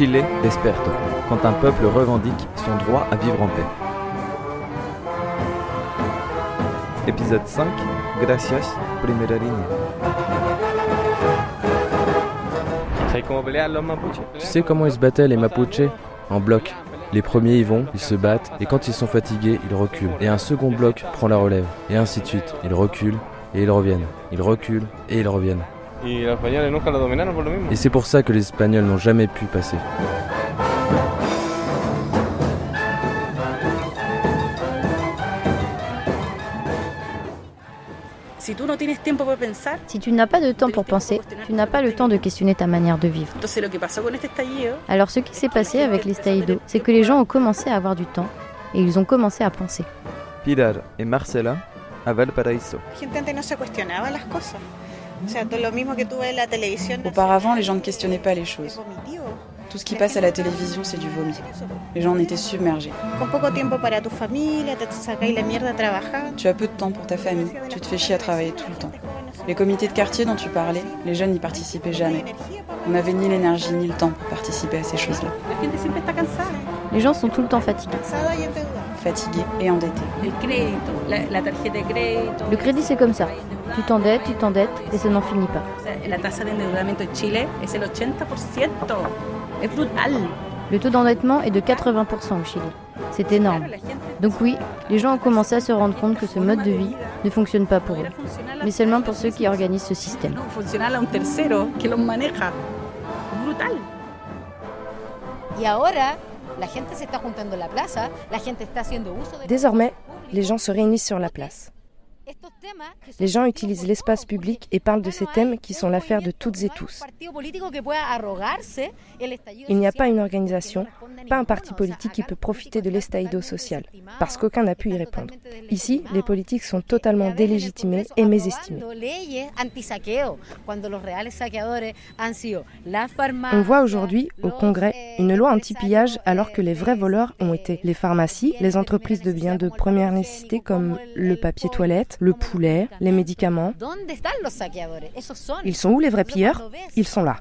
Chile desperto, quand un peuple revendique son droit à vivre en paix. Épisode 5 Gracias, primera línea. Tu sais comment ils se battaient les Mapuches En bloc. Les premiers y vont, ils se battent, et quand ils sont fatigués, ils reculent. Et un second bloc prend la relève, et ainsi de suite. Ils reculent, et ils reviennent. Ils reculent, et ils reviennent. Et c'est pour ça que les Espagnols n'ont jamais pu passer. Si tu n'as pas de temps pour penser, tu n'as pas le temps de questionner ta manière de vivre. Alors ce qui s'est passé avec l'estallido, c'est que les gens ont commencé à avoir du temps et ils ont commencé à penser. Pilar et Marcela à Valparaíso. Auparavant, les gens ne questionnaient pas les choses. Tout ce qui passe à la télévision, c'est du vomi. Les gens en étaient submergés. Tu as peu de temps pour ta famille, tu te fais chier à travailler tout le temps. Les comités de quartier dont tu parlais, les jeunes n'y participaient jamais. On n'avait ni l'énergie ni le temps pour participer à ces choses-là. Les gens sont tout le temps fatigués. Fatigués et endettés. Le crédit, c'est comme ça. Tu t'endettes, tu t'endettes et ça n'en finit pas. Le taux d'endettement est de 80% au Chili. C'est énorme. Donc oui, les gens ont commencé à se rendre compte que ce mode de vie ne fonctionne pas pour eux, mais seulement pour ceux qui organisent ce système. Désormais, les gens se réunissent sur la place. Les gens utilisent l'espace public et parlent de ces thèmes qui sont l'affaire de toutes et tous. Il n'y a pas une organisation, pas un parti politique qui peut profiter de l'estaïdo social, parce qu'aucun n'a pu y répondre. Ici, les politiques sont totalement délégitimés et mésestimés. On voit aujourd'hui au Congrès une loi anti-pillage alors que les vrais voleurs ont été les pharmacies, les entreprises de biens de première nécessité comme le papier toilette, le poulet, les médicaments. Ils sont où les vrais pilleurs Ils sont là.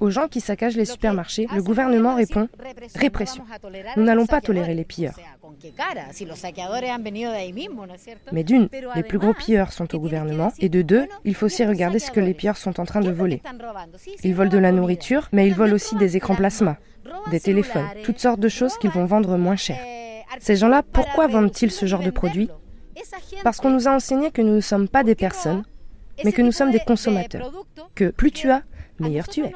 Aux gens qui saccagent les supermarchés, le gouvernement répond répression. Nous n'allons pas tolérer les pilleurs. Mais d'une, les plus gros pilleurs sont au gouvernement, et de deux, il faut aussi regarder ce que les pilleurs sont en train de voler. Ils volent de la nourriture, mais ils volent aussi des écrans plasma, des téléphones, toutes sortes de choses qu'ils vont vendre moins cher. Ces gens-là, pourquoi vendent-ils ce genre de produits Parce qu'on nous a enseigné que nous ne sommes pas des personnes, mais que nous sommes des consommateurs. Que plus tu as, meilleur tu es.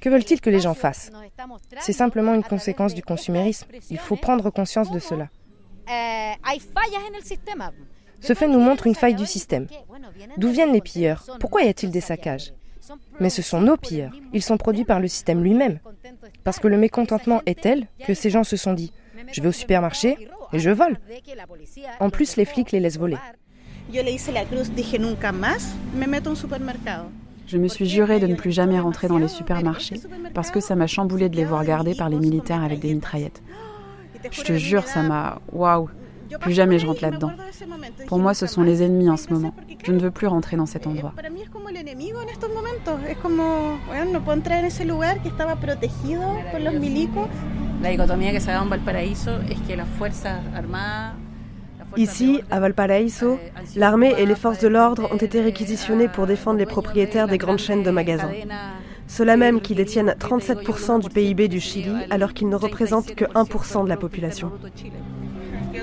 Que veulent-ils que les gens fassent? C'est simplement une conséquence du consumérisme. Il faut prendre conscience de cela? Ce fait nous montre une faille du système. D'où viennent les pilleurs? Pourquoi y a-t-il des saccages? Mais ce sont nos pilleurs. Ils sont produits par le système lui-même. Parce que le mécontentement est tel que ces gens se sont dit je vais au supermarché et je vole. En plus, les flics les laissent voler. Je me suis juré de ne plus jamais rentrer dans les supermarchés parce que ça m'a chamboulé de les voir garder par les militaires avec des mitraillettes. Je te jure, ça m'a. Waouh plus jamais je rentre là-dedans. Pour moi, ce sont les ennemis en ce moment. Je ne veux plus rentrer dans cet endroit. Ici, à Valparaíso, l'armée et les forces de l'ordre ont été réquisitionnés pour défendre les propriétaires des grandes chaînes de magasins. Ceux-là même qui détiennent 37% du PIB du Chili alors qu'ils ne représentent que 1% de la population.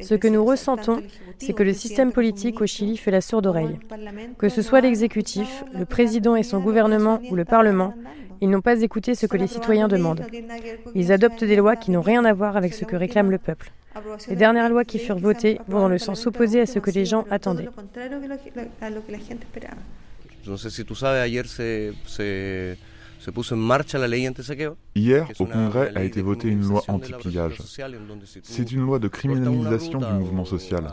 Ce que nous ressentons, c'est que le système politique au Chili fait la sourde oreille. Que ce soit l'exécutif, le président et son gouvernement ou le Parlement, ils n'ont pas écouté ce que les citoyens demandent. Ils adoptent des lois qui n'ont rien à voir avec ce que réclame le peuple. Les dernières lois qui furent votées vont dans le sens opposé à ce que les gens attendaient. Hier, au Congrès a été votée une loi anti-pillage. C'est une loi de criminalisation du mouvement social.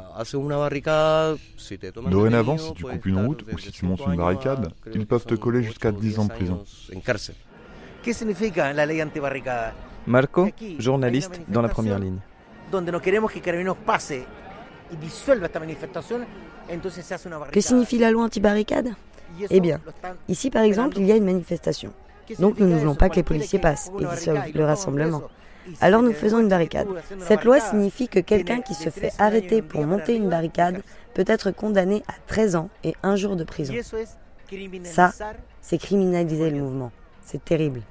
Dorénavant, si tu coupes une route ou si tu montes une barricade, ils peuvent te coller jusqu'à 10 ans de prison. Marco, journaliste dans la première ligne. Que signifie la loi anti-barricade Eh bien, ici par exemple, il y a une manifestation. Donc nous ne voulons pas que les policiers passent et dissolvent le rassemblement. Alors nous faisons une barricade. Cette loi signifie que quelqu'un qui se fait arrêter pour monter une barricade peut être condamné à 13 ans et un jour de prison. Ça, c'est criminaliser le mouvement. C'est terrible.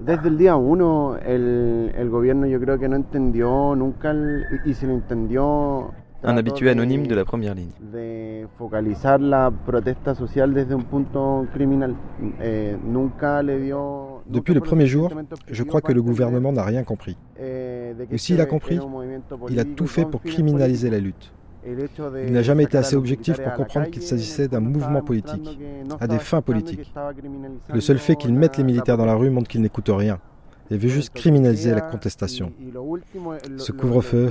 Desde el día uno, el, el gobierno yo creo que no entendió nunca, y si lo entendió, un habitué anonyme de la première ligne. De focalizar la protesta social desde un punto criminal. Eh, nunca le dio, Depuis le premier jour, je crois que le gouvernement n'a rien compris. Eh, Ou s'il a compris, il a tout fait pour criminaliser la lutte. Il n'a jamais été assez objectif pour comprendre qu'il s'agissait d'un mouvement politique, à des fins politiques. Le seul fait qu'il mette les militaires dans la rue montre qu'il n'écoute rien et veut juste criminaliser la contestation. Ce couvre-feu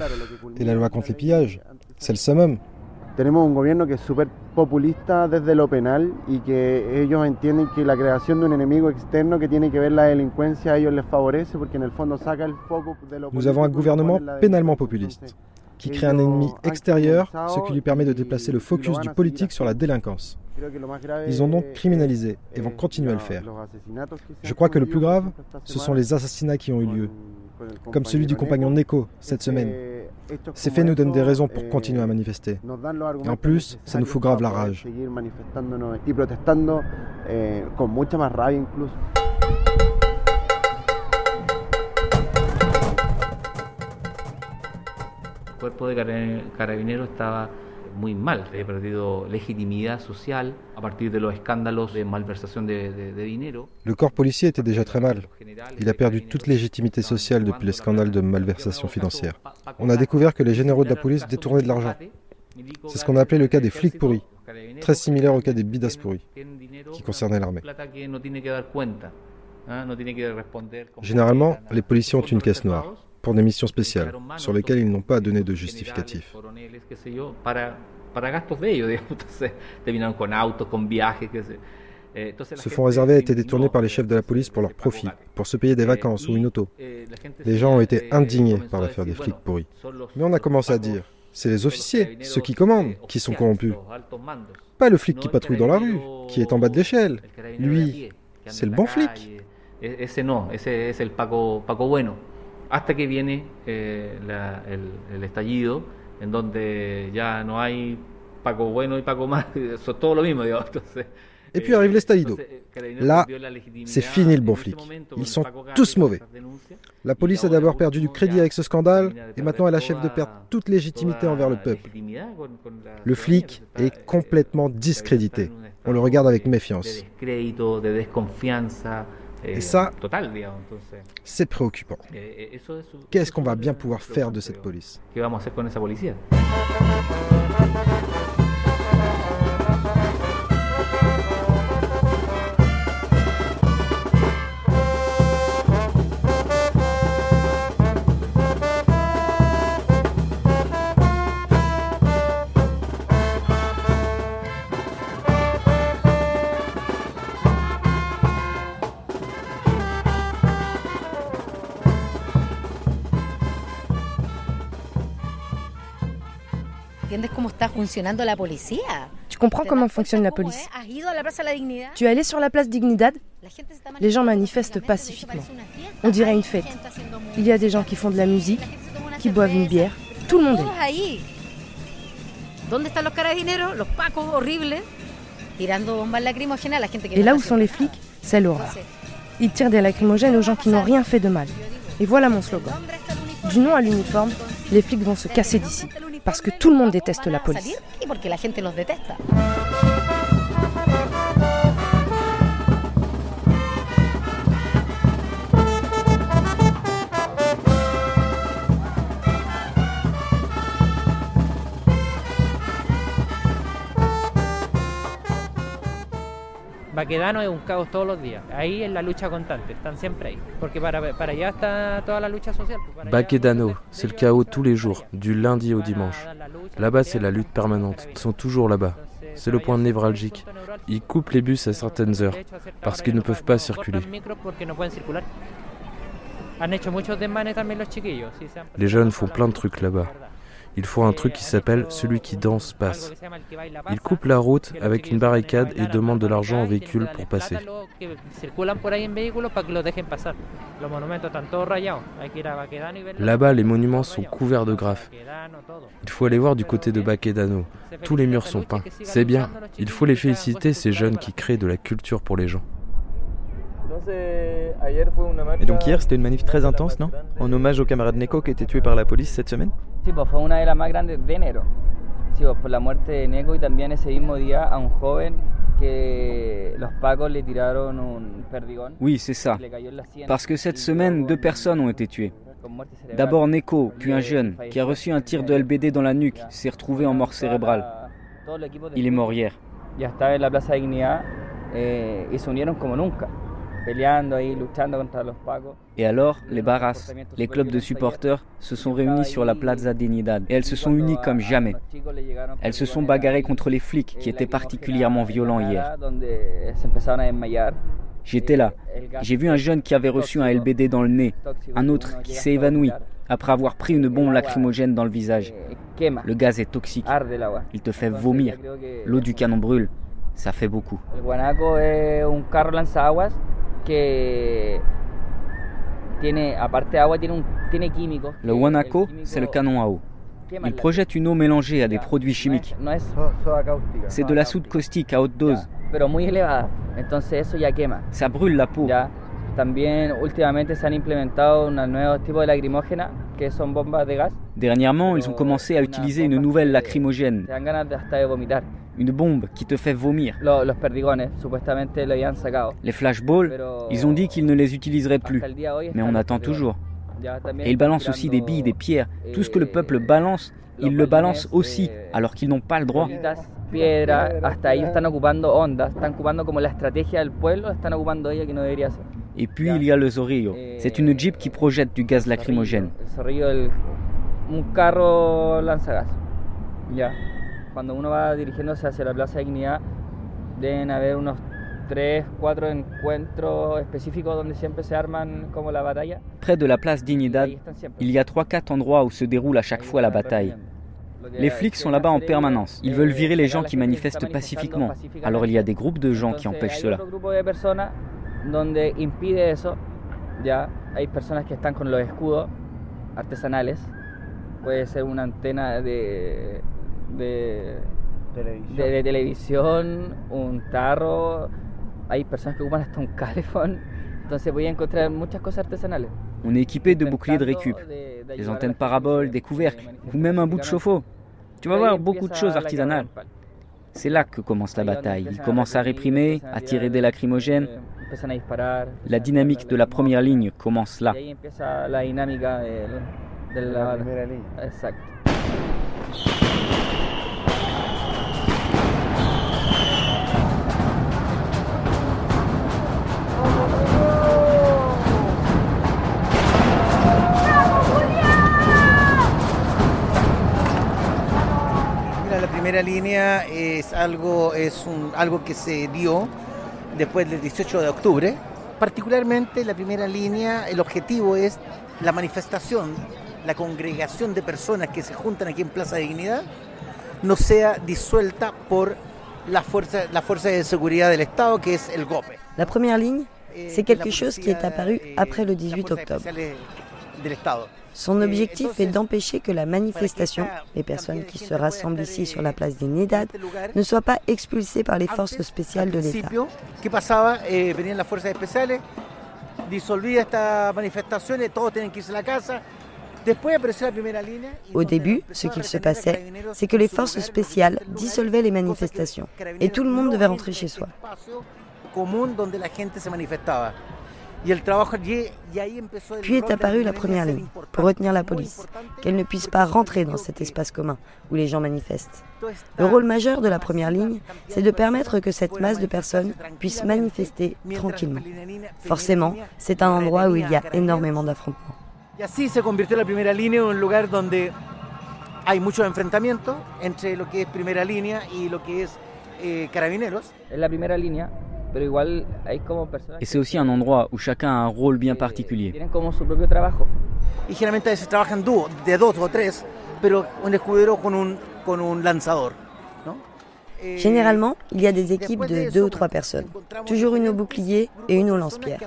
et la loi contre les pillages, c'est le summum. Tenemos un gobierno que es súper populista desde lo penal y que ellos entienden que la creación de un enemigo externo que tiene que ver la delincuencia a ellos les favorece porque en el fondo saca el foco de lo Nous avons un gouvernement pénalement populiste qui crée un ennemi extérieur, ce qui lui permet de déplacer le focus du politique sur la délinquance. Ils ont donc criminalisé et vont continuer à le faire. Je crois que le plus grave, ce sont les assassinats qui ont eu lieu, comme celui du compagnon Neko cette semaine. Ces faits nous donnent des raisons pour continuer à manifester. Et en plus, ça nous fout grave la rage. cuerpo de carabineros estaba muy mal. Había perdido legitimidad social a partir de los escándalos de malversación de, de, de dinero. Le corps policier était déjà très mal. Il a perdu toute légitimité sociale depuis les scandales de malversation financière. On a découvert que les généraux de la police détournaient de l'argent. C'est ce qu'on a appelé le cas des flics pourris, très similaire au cas des bidas pourris, qui concernait l'armée. Généralement, les policiers ont une caisse noire pour des missions spéciales, sur lesquelles ils n'ont pas donné de justificatif. Ce fonds réservé a été détourné par les chefs de la police pour leur profit, pour se payer des vacances ou une auto. Les gens ont été indignés par l'affaire des flics pourris. Mais on a commencé à dire, c'est les officiers, ceux qui commandent, qui sont corrompus. Pas le flic qui patrouille dans la rue, qui est en bas de l'échelle. Lui, c'est le bon flic. Hasta que viene eh, la, el, el, estallido, en donde ya no hay Paco bueno y Paco mal, todo lo mismo, digamos. Entonces, Et puis arrive l'estallido. Là, c'est fini le bon flic. Ils sont tous mauvais. La police a d'abord perdu du crédit avec ce scandale et maintenant elle achève de perdre toute légitimité envers le peuple. Le flic est complètement discrédité. On le regarde avec méfiance. Et ça, c'est préoccupant. Qu'est-ce qu'on va bien pouvoir faire de cette police? Tu comprends comment fonctionne la police? Tu es allé sur la place Dignidad? Les gens manifestent pacifiquement. On dirait une fête. Il y a des gens qui font de la musique, qui boivent une bière. Tout le monde est Et là où sont les flics, c'est l'horreur. Ils tirent des lacrymogènes aux gens qui n'ont rien fait de mal. Et voilà mon slogan. Du nom à l'uniforme, les flics vont se casser d'ici. Parce que tout le monde déteste la police. Baquedano es un caos todos los días. Ahí es la lucha constante, están siempre ahí. Porque para, para allá está toda la lucha social. Baquedano, c'est le chaos tous les jours, du lundi au dimanche. Là-bas, c'est la lutte permanente. Ils sont toujours là-bas. C'est le point névralgique. Ils coupent les bus à certaines heures parce qu'ils ne peuvent pas circuler. Les jeunes font plein de trucs là-bas. Ils font un truc qui s'appelle celui qui danse passe. Ils coupent la route avec une barricade et demandent de l'argent aux véhicules pour passer. Là-bas, les monuments sont couverts de graphes. Il faut aller voir du côté de Baquedano. Tous les murs sont peints. C'est bien. Il faut les féliciter, ces jeunes qui créent de la culture pour les gens. Et donc hier, c'était une manif très intense, non En hommage au camarade Neko qui a été tué par la police cette semaine Sí, pues fue una de las más grandes de enero. Sí, pues por la muerte de Neko y también ese mismo día a un joven que los pacos le tiraron un perdigón. Oui, c'est ça. Parce que cette semaine, deux personnes ont été tuées. D'abord Neko, puis un jeune qui a reçu un tir de LBD dans la nuque, s'est retrouvé en mort cérébrale. Il est mort hier. Eh. Et alors, les barras, les clubs de supporters, se sont réunis sur la Plaza Dignidad et elles se sont unies comme jamais. Elles se sont bagarrées contre les flics qui étaient particulièrement violents hier. J'étais là. J'ai vu un jeune qui avait reçu un LBD dans le nez, un autre qui s'est évanoui après avoir pris une bombe lacrymogène dans le visage. Le gaz est toxique. Il te fait vomir. L'eau du canon brûle. Ça fait beaucoup. Le Wanako, c'est le canon à eau. Il projette une eau mélangée à des produits chimiques. C'est de la soude caustique à haute dose. Ça brûle la peau. Dernièrement, ils ont commencé à utiliser une nouvelle lacrymogène une bombe qui te fait vomir. Les flashballs, ils ont dit qu'ils ne les utiliseraient plus, mais on attend toujours. Et ils balancent aussi des billes, des pierres, tout ce que le peuple balance, ils le balancent aussi, alors qu'ils n'ont pas le droit. Et puis il y a le Zorrillo. C'est une jeep qui projette du gaz lacrymogène. Cuando uno va dirigiéndose hacia la Plaza de Dignidad, deben haber unos 3, 4 encuentros específicos donde siempre se arman como la batalla. Près de la place Dignidad, il y a 3-4 endroits où se déroule à chaque fois la bataille. Les flics sont là-bas en permanence. Ils veulent virer les gens qui manifestent pacifiquement. Alors il y a des groupes de gens qui empêchent cela. donde impide eso, ya hay personas que están con los escudos artesanales. Puede ser una antena de de televisión. De, de, televisión, un tarro, hay personas que ocupan hasta un calefón, entonces voy a encontrar muchas cosas artesanales. On est équipé de boucliers de récup, des antennes paraboles, des couvercles, ou même un bout de chauffe-eau. Tu vas voir beaucoup de choses artisanales. C'est là que commence la bataille. Ils commencent à réprimer, à tirer des lacrymogènes. La dynamique de la première ligne commence là. Exact. Primera línea es algo, es un, algo que se dio después del 18 de octubre. Particularmente la primera línea, el objetivo es la manifestación, la congregación de personas que se juntan aquí en Plaza de Dignidad, no sea disuelta por la fuerza, la fuerza de seguridad del Estado, que es el GOPE. La première ligne, c'est quelque chose qui est apparu après le 18 octobre. Son objectif est d'empêcher que la manifestation, les personnes qui se rassemblent ici sur la place des Nedad, ne soient pas expulsées par les forces spéciales de l'État. Au début, ce qu'il se passait, c'est que les forces spéciales dissolvaient les manifestations. Et tout le monde devait rentrer chez soi. Puis est apparue la première ligne, pour retenir la police, qu'elle ne puisse pas rentrer dans cet espace commun où les gens manifestent. Le rôle majeur de la première ligne, c'est de permettre que cette masse de personnes puisse manifester tranquillement. Forcément, c'est un endroit où il y a énormément d'affrontements. Y así se convirtió la primera línea en un lugar donde hay muchos enfrentamientos entre lo que es primera línea y lo que es eh, carabineros. En la primera línea, Et c'est aussi un endroit où chacun a un rôle bien particulier. Un lanzador. ¿no? Généralement, il y a des équipes de deux ou trois personnes, toujours une au bouclier et une au lance-pierre.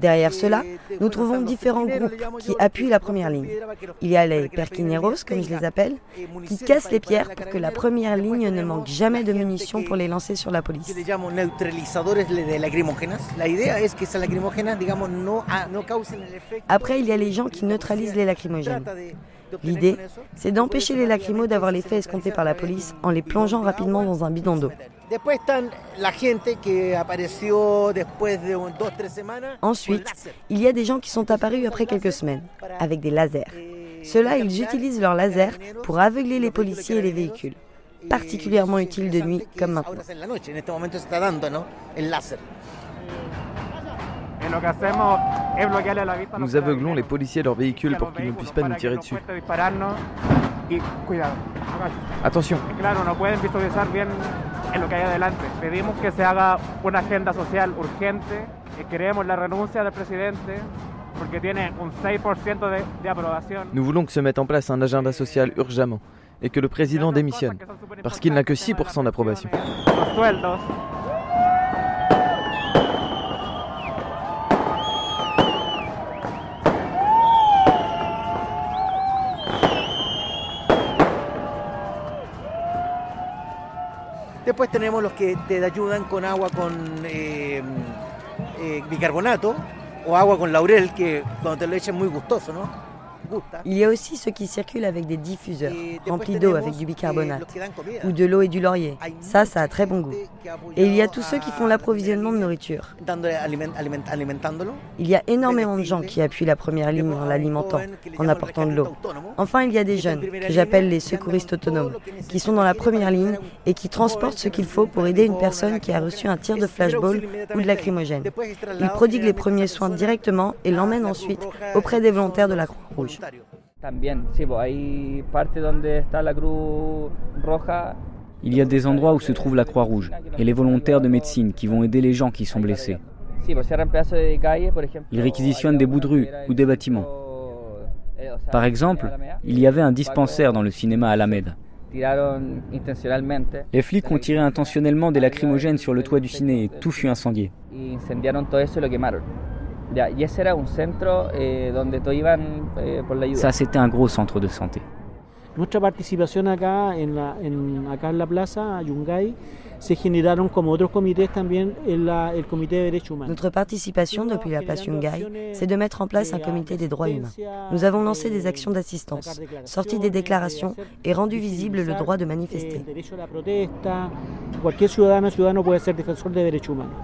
Derrière cela, nous trouvons différents groupes qui appuient la première ligne. Il y a les perquineros, comme je les appelle, qui cassent les pierres pour que la première ligne ne manque jamais de munitions pour les lancer sur la police. Après, il y a les gens qui neutralisent les lacrymogènes. L'idée, c'est d'empêcher les lacrymos d'avoir l'effet escompté par la police en les plongeant rapidement dans un bidon d'eau. Ensuite, il y a des gens qui sont apparus après quelques semaines, avec des lasers. Ceux-là, ils utilisent leurs lasers pour aveugler les policiers et les véhicules. Particulièrement utile de nuit comme maintenant. Nous aveuglons les policiers et leurs véhicules pour qu'ils ne puissent pas nous tirer dessus. Attention. En lo que hay adelante. Pedimos que se haga una agenda social urgente y queremos la renuncia del presidente porque tiene un 6% de, de aprobación. Nous voulons que se mette en place un agenda social urgemment et que le président démissionne parce qu'il n'a que 6% d'approbation. Los sueldos Después tenemos los que te ayudan con agua con eh, eh, bicarbonato o agua con laurel, que cuando te lo echan muy gustoso, ¿no? Il y a aussi ceux qui circulent avec des diffuseurs remplis d'eau avec du bicarbonate ou de l'eau et du laurier. Ça, ça a très bon goût. Et il y a tous ceux qui font l'approvisionnement de nourriture. Il y a énormément de gens qui appuient la première ligne en l'alimentant, en apportant de l'eau. Enfin, il y a des jeunes, que j'appelle les secouristes autonomes, qui sont dans la première ligne et qui transportent ce qu'il faut pour aider une personne qui a reçu un tir de flashball ou de lacrymogène. Ils prodiguent les premiers soins directement et l'emmènent ensuite auprès des volontaires de la Croix-Rouge. Il y a des endroits où se trouve la Croix-Rouge et les volontaires de médecine qui vont aider les gens qui sont blessés. Ils réquisitionnent des bouts de rue ou des bâtiments. Par exemple, il y avait un dispensaire dans le cinéma Alameda. Les flics ont tiré intentionnellement des lacrymogènes sur le toit du ciné et tout fut incendié. Ça, c'était un gros centre de santé. Nuestra participación acá en la, en, acá en la plaza, Yungay, se generaron como otros comités también en la, el Comité de Derechos Humanos. Notre participation depuis la place Yungay, c'est de mettre en place un comité des droits humains. Nous avons lancé des actions d'assistance, sorti des déclarations et rendu visible le droit de manifester. Cualquier ciudadano ciudadano puede ser defensor de derechos humanos.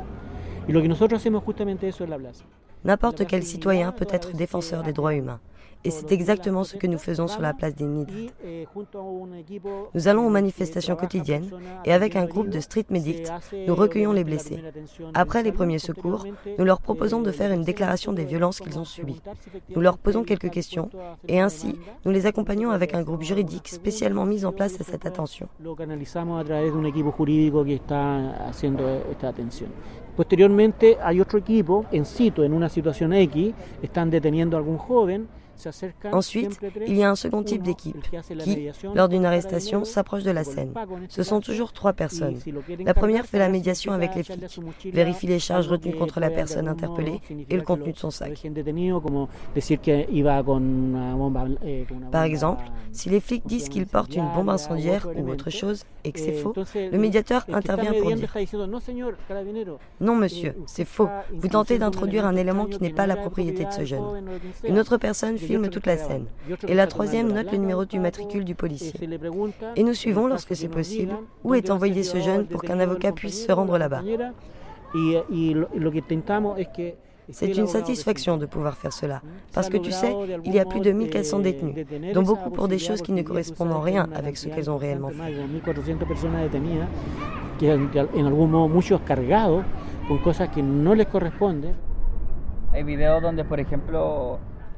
Y lo que nosotros hacemos justamente eso en la plaza. N'importe quel citoyen peut être défenseur des droits humains. Et c'est exactement ce que nous faisons sur la place des Nidrates. Nous allons aux manifestations quotidiennes et avec un groupe de street medics, nous recueillons les blessés. Après les premiers secours, nous leur proposons de faire une déclaration des violences qu'ils ont subies. Nous leur posons quelques questions et ainsi, nous les accompagnons avec un groupe juridique spécialement mis en place à cette attention. Posteriormente hay otro equipo en sitio, en una situación X, están deteniendo a algún joven Ensuite, il y a un second type d'équipe qui, lors d'une arrestation, s'approche de la scène. Ce sont toujours trois personnes. La première fait la médiation avec les flics, vérifie les charges retenues contre la personne interpellée et le contenu de son sac. Par exemple, si les flics disent qu'ils portent une bombe incendiaire ou autre chose et que c'est faux, le médiateur intervient pour dire Non, monsieur, c'est faux. Vous tentez d'introduire un élément qui n'est pas la propriété de ce jeune. Une autre personne filme toute la scène. Et la troisième note le numéro du matricule du policier. Et nous suivons, lorsque c'est possible, où est envoyé ce jeune pour qu'un avocat puisse se rendre là-bas. C'est une satisfaction de pouvoir faire cela, parce que tu sais, il y a plus de 1400 détenus, dont beaucoup pour des choses qui ne correspondent en rien avec ce qu'elles ont réellement fait.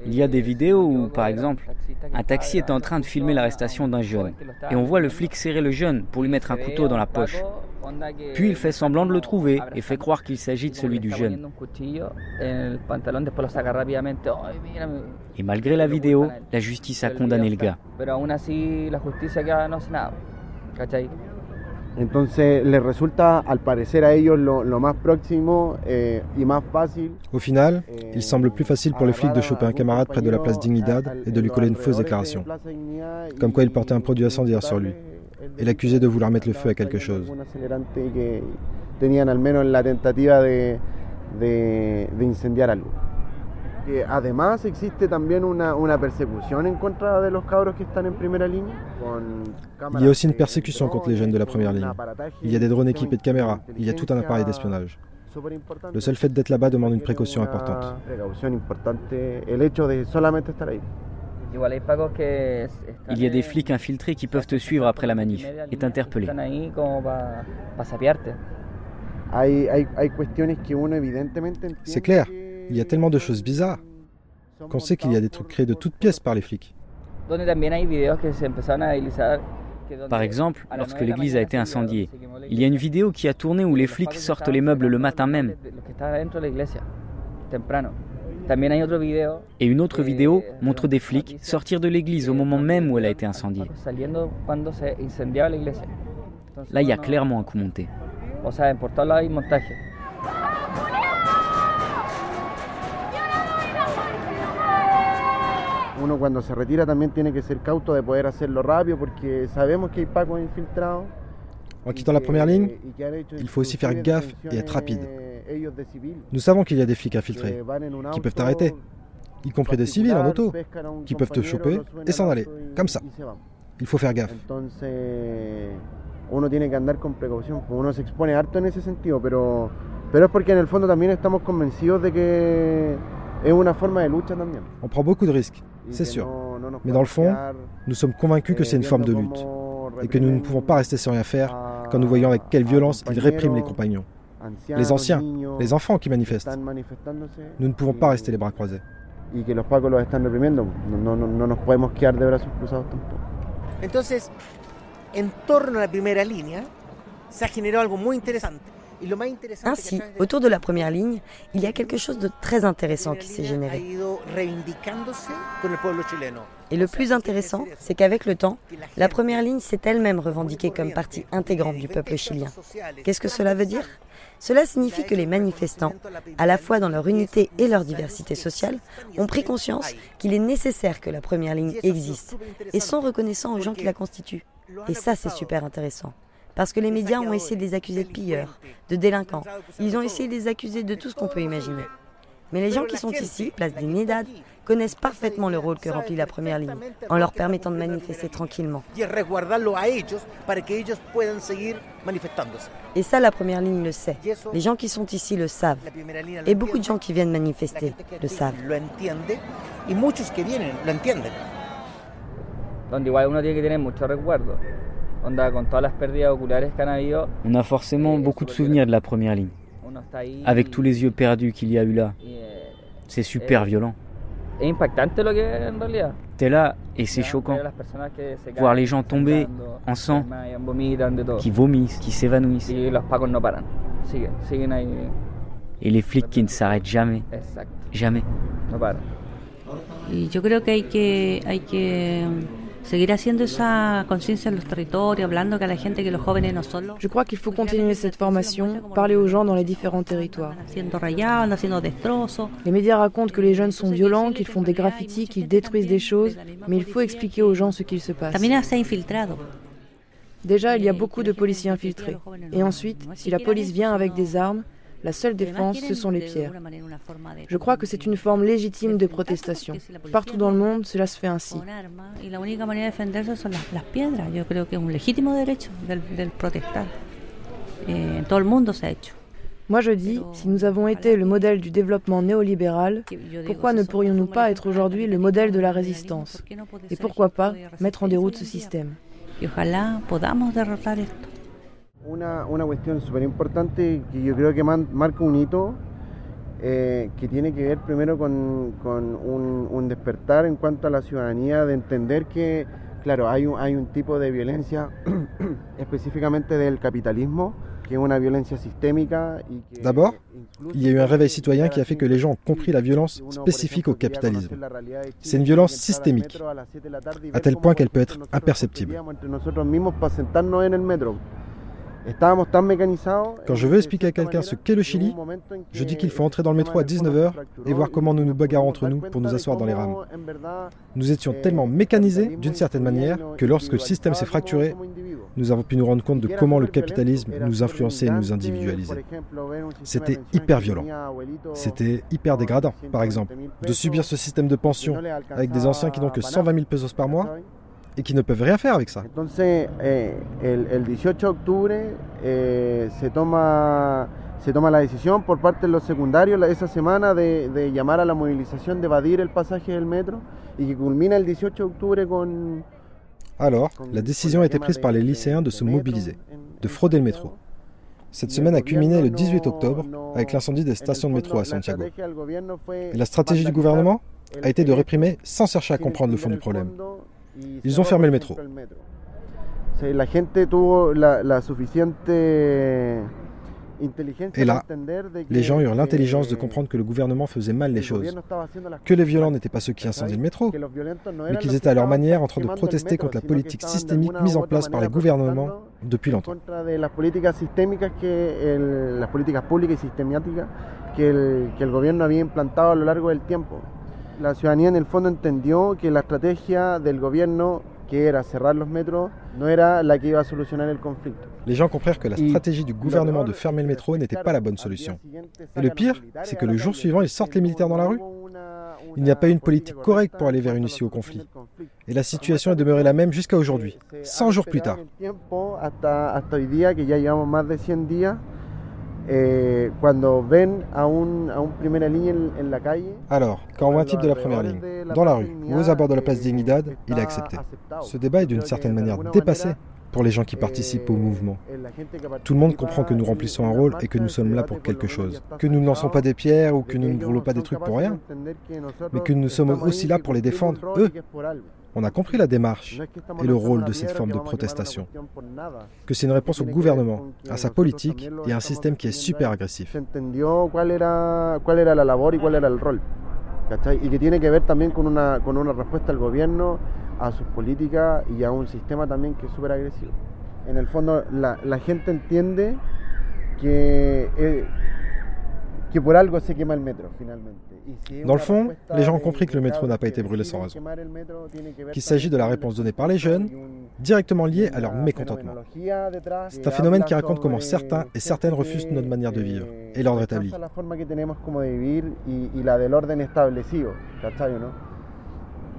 Il y a des vidéos où, par exemple, un taxi est en train de filmer l'arrestation d'un jeune et on voit le flic serrer le jeune pour lui mettre un couteau dans la poche. Puis il fait semblant de le trouver et fait croire qu'il s'agit de celui du jeune. Et malgré la vidéo, la justice a condamné le gars. Entonces les resulta al parecer a ellos lo, lo más próximo eh, y más fácil. Au final, il semble plus facile pour les flics de choper un camarade près de la place Dignidad et de lui coller une fausse déclaration, comme quoi il portait un produit incendiaire sur lui, et l'accuser de vouloir mettre le feu à quelque chose. Tenían al menos la tentativa de, de, de incendiar algo. Que además existe también una, una, persecución en contra de los cabros que están en primera línea. Il y a aussi une persécution contre les jeunes de la première ligne. Il y a des drones équipés de caméras, il y a tout un appareil d'espionnage. Le seul fait d'être là-bas demande une précaution importante. Il y a des flics infiltrés qui peuvent te suivre après la manif et t'interpeller. C'est clair, il y a tellement de choses bizarres qu'on sait qu'il y a des trucs créés de toutes pièces par les flics. Par exemple, lorsque l'église a été incendiée, il y a une vidéo qui a tourné où les flics sortent les meubles le matin même. Et une autre vidéo montre des flics sortir de l'église au moment même où elle a été incendiée. Là, il y a clairement un coup monté. Uno cuando se retira también tiene que ser cauto de poder hacerlo rápido porque sabemos que hay pacos infiltrados. En quittant la première ligne, il faut aussi faire gaffe et être rapide. Nous savons qu'il y a des flics infiltrés qui peuvent t'arrêter, y compris des civils en auto, qui peuvent te choper et s'en aller, comme ça. Il faut faire gaffe. uno tiene que andar con precaución, uno se expone harto en ese sentido, pero, pero es porque en el fondo también estamos convencidos de que es una forma de lucha también. On prend beaucoup de risques, c'est sûr. Mais dans le fond, nous sommes convaincus que c'est une forme de lutte et que nous ne pouvons pas rester sans rien faire quand nous voyons avec quelle violence ils répriment les compagnons. Les anciens, les enfants qui manifestent. Nous ne pouvons pas rester les bras croisés. Entonces, en torno a la primera línea, se ha generado algo muy interesante. Ainsi, autour de la première ligne, il y a quelque chose de très intéressant qui s'est généré. Et le plus intéressant, c'est qu'avec le temps, la première ligne s'est elle-même revendiquée comme partie intégrante du peuple chilien. Qu'est-ce que cela veut dire? Cela signifie que les manifestants, à la fois dans leur unité et leur diversité sociale, ont pris conscience qu'il est nécessaire que la première ligne existe et sont reconnaissants aux gens qui la constituent. Et ça, c'est super intéressant. Parce que les médias ont essayé de les accuser de pilleurs, de délinquants. Ils ont essayé de les accuser de tout ce qu'on peut imaginer. Mais les gens qui sont ici, place des Nidad, connaissent parfaitement le rôle que remplit la première ligne, en leur permettant de manifester tranquillement. Et ça, la première ligne le sait. Les gens qui sont ici le savent. Et beaucoup de gens qui viennent manifester le savent. On a forcément beaucoup de souvenirs de la première ligne. Avec tous les yeux perdus qu'il y a eu là. C'est super violent. T'es là et c'est choquant. Voir les gens tomber en sang, qui vomissent, qui s'évanouissent. Et les flics qui ne s'arrêtent jamais. Jamais. Je crois qu'il faut que, hay que je crois qu'il faut continuer cette formation, parler aux gens dans les différents territoires. Les médias racontent que les jeunes sont violents, qu'ils font des graffitis, qu'ils détruisent des choses, mais il faut expliquer aux gens ce qu'il se passe. Déjà, il y a beaucoup de policiers infiltrés. Et ensuite, si la police vient avec des armes, la seule défense, ce sont les pierres. Je crois que c'est une forme légitime de protestation. Partout dans le monde, cela se fait ainsi. Moi je dis, si nous avons été le modèle du développement néolibéral, pourquoi ne pourrions-nous pas être aujourd'hui le modèle de la résistance? Et pourquoi pas mettre en déroute ce système? Una, una cuestión súper importante que yo creo que marca un hito eh, que tiene que ver primero con, con un, un, despertar en cuanto a la ciudadanía de entender que, claro, hay un, hay un tipo de violencia específicamente del capitalismo D'abord, il y a eu un réveil citoyen qui a fait que les gens ont compris la violence spécifique au capitalisme. C'est une violence systémique, à tel point qu'elle peut être imperceptible. Quand je veux expliquer à quelqu'un ce qu'est le Chili, je dis qu'il faut entrer dans le métro à 19h et voir comment nous nous bagarrons entre nous pour nous asseoir dans les rames. Nous étions tellement mécanisés, d'une certaine manière, que lorsque le système s'est fracturé, nous avons pu nous rendre compte de comment le capitalisme nous influençait et nous individualisait. C'était hyper violent. C'était hyper dégradant, par exemple, de subir ce système de pension avec des anciens qui n'ont que 120 000 pesos par mois et qui ne peuvent rien faire avec ça. Entonces, eh, el, el 18 de octubre eh, se toma se toma la decisión por parte de los secundarios esa semana de, de llamar a la movilización de evadir el pasaje del metro y que culmina el 18 de octubre con Alors, la décision a été prise par les lycéens de se mobiliser, de frauder le métro. Cette semaine a culminé le 18 octobre avec l'incendie des stations de métro à Santiago. Et la stratégie du gouvernement a été de réprimer sans chercher à comprendre le fond du problème. Ils ont fermé le métro. Et là, les gens eurent l'intelligence de comprendre que le gouvernement faisait mal les choses, que les violents n'étaient pas ceux qui incendiaient le métro, mais qu'ils étaient à leur manière en train de protester contre la politique systémique mise en place par les gouvernements depuis longtemps. que La ciudadanía en el fondo entendió que la estrategia del gobierno que era cerrar los metros no era la que iba a solucionar el conflicto. Les gens comprirent que la stratégie du gouvernement de fermer le métro n'était pas la bonne solution. Et le pire, c'est que le jour suivant, ils sortent les militaires dans la rue. Il n'y a pas eu une politique correcte pour aller vers une issue au conflit. Et la situation est demeurée la même jusqu'à aujourd'hui, 100 jours plus tard. Alors, quand on voit un type de la première ligne, dans la rue ou aux abords de la place Dignidad, il a accepté. Ce débat est d'une certaine manière dépassé pour les gens qui participent au mouvement. Tout le monde comprend que nous remplissons un rôle et que nous sommes là pour quelque chose. Que nous ne lançons pas des pierres ou que nous ne brûlons pas des trucs pour rien, mais que nous sommes aussi là pour les défendre, eux. On a compris la démarche et le rôle de cette forme de protestation. Que c'est une réponse au gouvernement, à sa politique et à un système qui est super agressif. y que tiene que ver también con una, con una respuesta al gobierno a sus políticas y a un sistema también que es súper agresivo. En el fondo, la, la gente entiende que, eh, que por algo se quema el metro, finalmente. Dans le fond, les gens ont compris que le métro n'a pas été brûlé sans raison, qu'il s'agit de la réponse donnée par les jeunes, directement liée à leur mécontentement. C'est un phénomène qui raconte comment certains et certaines refusent notre manière de vivre et l'ordre établi.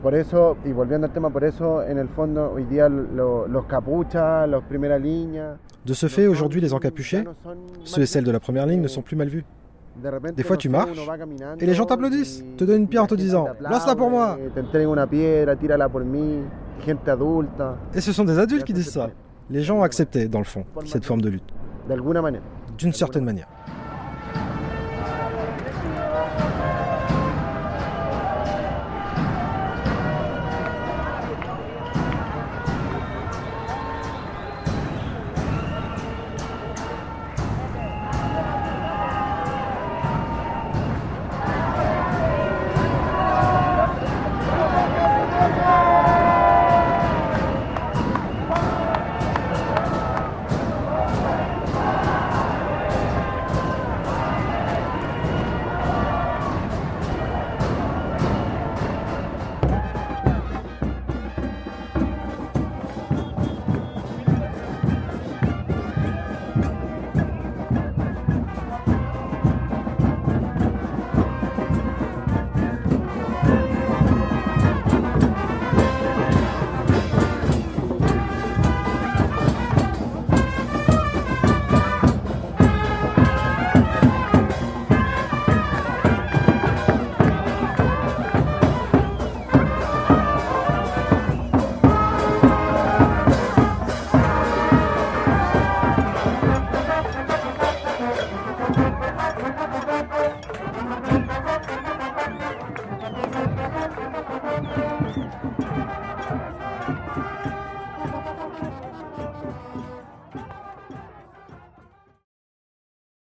Por eso, y volviendo al tema, por eso, en el fondo, hoy día lo, los capuchas, los primera línea. De ce fait, aujourd'hui, les encapuchés, ceux et celles de la première ligne, ne sont plus mal vus. Des fois, tu marches et les gens t'applaudissent, te donnent une pierre en te disant Lance-la pour moi Et ce sont des adultes qui disent ça. Les gens ont accepté, dans le fond, cette forme de lutte. D'une certaine manière.